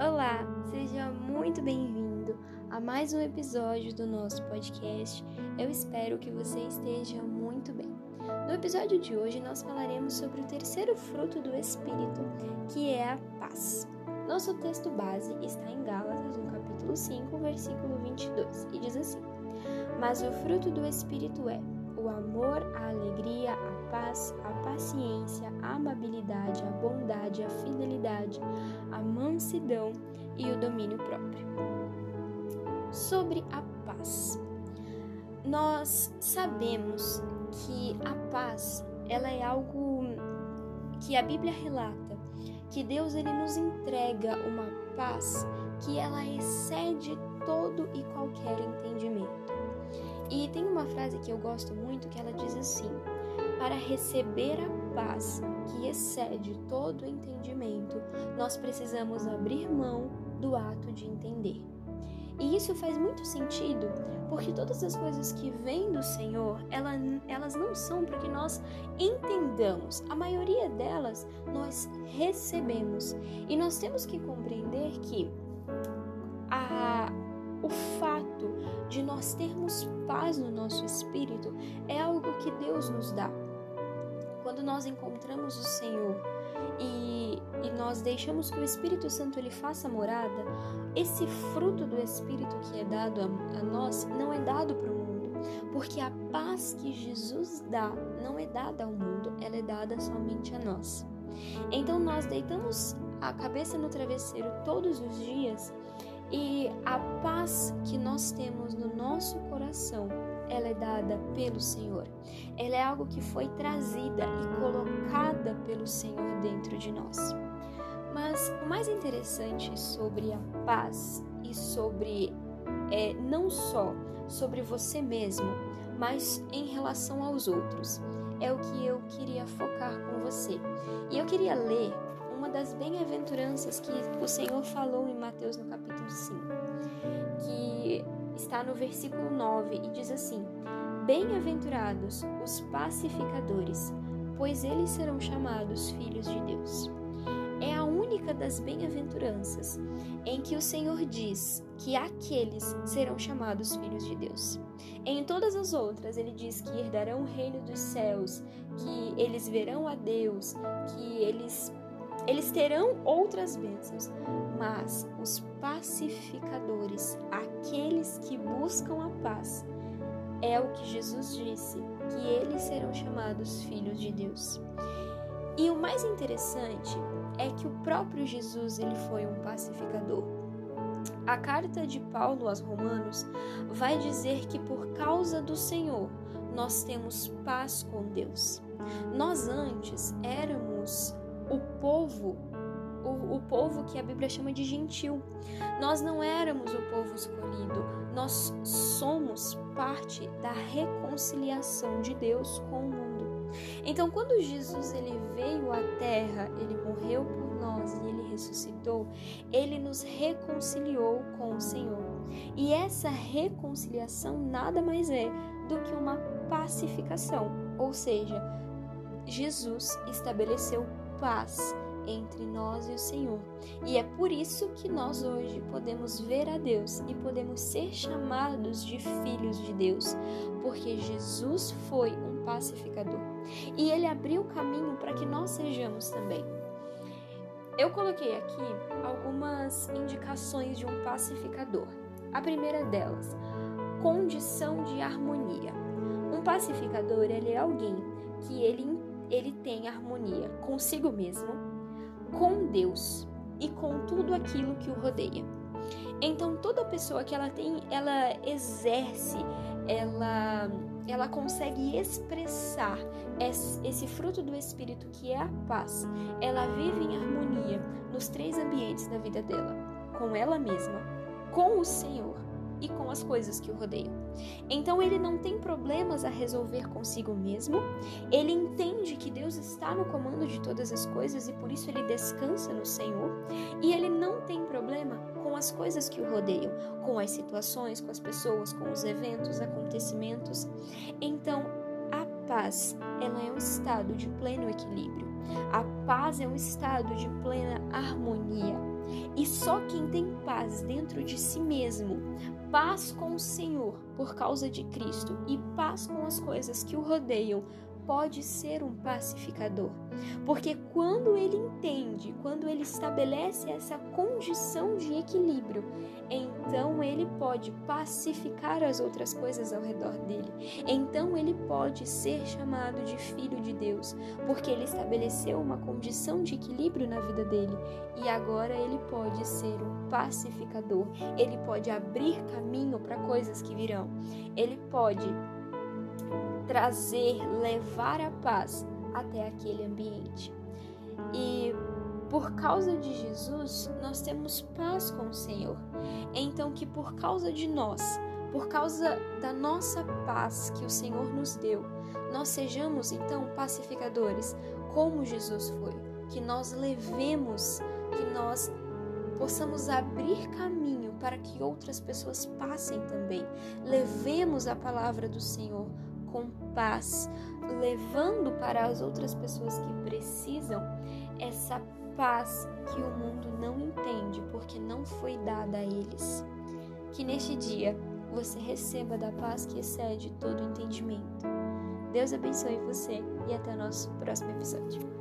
Olá, seja muito bem-vindo a mais um episódio do nosso podcast. Eu espero que você esteja muito bem. No episódio de hoje, nós falaremos sobre o terceiro fruto do Espírito, que é a paz. Nosso texto base está em Gálatas, no capítulo 5, versículo 22, e diz assim: Mas o fruto do Espírito é o amor, a alegria, a paz, paciência, a amabilidade, a bondade, a fidelidade, a mansidão e o domínio próprio. Sobre a paz. Nós sabemos que a paz, ela é algo que a Bíblia relata, que Deus ele nos entrega uma paz que ela excede todo e qualquer entendimento. E tem uma frase que eu gosto muito que ela diz assim: para receber a paz que excede todo entendimento, nós precisamos abrir mão do ato de entender. E isso faz muito sentido, porque todas as coisas que vêm do Senhor, ela, elas não são para que nós entendamos. A maioria delas nós recebemos. E nós temos que compreender que a, o fato de nós termos paz no nosso espírito é algo que Deus nos dá. Quando nós encontramos o Senhor e, e nós deixamos que o Espírito Santo ele faça morada, esse fruto do Espírito que é dado a, a nós não é dado para o mundo, porque a paz que Jesus dá não é dada ao mundo, ela é dada somente a nós. Então nós deitamos a cabeça no travesseiro todos os dias e a paz que nós temos no nosso coração, ela é dada pelo Senhor. Ela é algo que foi trazida e colocada pelo Senhor dentro de nós. Mas o mais interessante sobre a paz e sobre é, não só sobre você mesmo, mas em relação aos outros, é o que eu queria focar com você. E eu queria ler uma das bem-aventuranças que o Senhor falou em Mateus no capítulo 5, que está no versículo 9 e diz assim: Bem-aventurados os pacificadores, pois eles serão chamados filhos de Deus. É a única das bem-aventuranças em que o Senhor diz que aqueles serão chamados filhos de Deus. Em todas as outras, ele diz que herdarão o reino dos céus, que eles verão a Deus, que eles eles terão outras bênçãos, mas os pacificadores, aqueles que buscam a paz, é o que Jesus disse, que eles serão chamados filhos de Deus. E o mais interessante é que o próprio Jesus ele foi um pacificador. A carta de Paulo aos Romanos vai dizer que por causa do Senhor nós temos paz com Deus. Nós antes éramos o povo, o, o povo que a Bíblia chama de gentil. Nós não éramos o povo escolhido, nós somos parte da reconciliação de Deus com o mundo. Então, quando Jesus ele veio à terra, ele morreu por nós e ele ressuscitou, ele nos reconciliou com o Senhor. E essa reconciliação nada mais é do que uma pacificação, ou seja, Jesus estabeleceu paz entre nós e o Senhor. E é por isso que nós hoje podemos ver a Deus e podemos ser chamados de filhos de Deus, porque Jesus foi um pacificador e ele abriu o caminho para que nós sejamos também. Eu coloquei aqui algumas indicações de um pacificador. A primeira delas, condição de harmonia. Um pacificador ele é alguém que ele ele tem harmonia consigo mesmo, com Deus e com tudo aquilo que o rodeia. Então toda pessoa que ela tem, ela exerce, ela ela consegue expressar esse fruto do espírito que é a paz. Ela vive em harmonia nos três ambientes da vida dela, com ela mesma, com o Senhor e com as coisas que o rodeiam. Então ele não tem problemas a resolver consigo mesmo, ele entende que Deus está no comando de todas as coisas e por isso ele descansa no Senhor, e ele não tem problema com as coisas que o rodeiam, com as situações, com as pessoas, com os eventos, acontecimentos. Então, a paz, ela é um estado de pleno equilíbrio. A paz é um estado de plena harmonia. E só quem tem paz dentro de si mesmo, paz com o Senhor por causa de Cristo e paz com as coisas que o rodeiam, pode ser um pacificador. Porque quando ele entende, quando ele estabelece essa condição de equilíbrio, então ele pode pacificar as outras coisas ao redor dele. Então ele pode ser chamado de filho de Deus, porque ele estabeleceu uma condição de equilíbrio na vida dele. E agora ele pode ser um pacificador. Ele pode abrir caminho para coisas que virão. Ele pode trazer, levar a paz até aquele ambiente. E por causa de Jesus, nós temos paz com o Senhor. Então, que por causa de nós, por causa da nossa paz que o Senhor nos deu, nós sejamos então pacificadores, como Jesus foi. Que nós levemos, que nós possamos abrir caminho para que outras pessoas passem também. Levemos a palavra do Senhor com paz, levando para as outras pessoas que precisam essa paz que o mundo não entende porque não foi dada a eles. Que neste dia você receba da paz que excede todo entendimento. Deus abençoe você e até o nosso próximo episódio.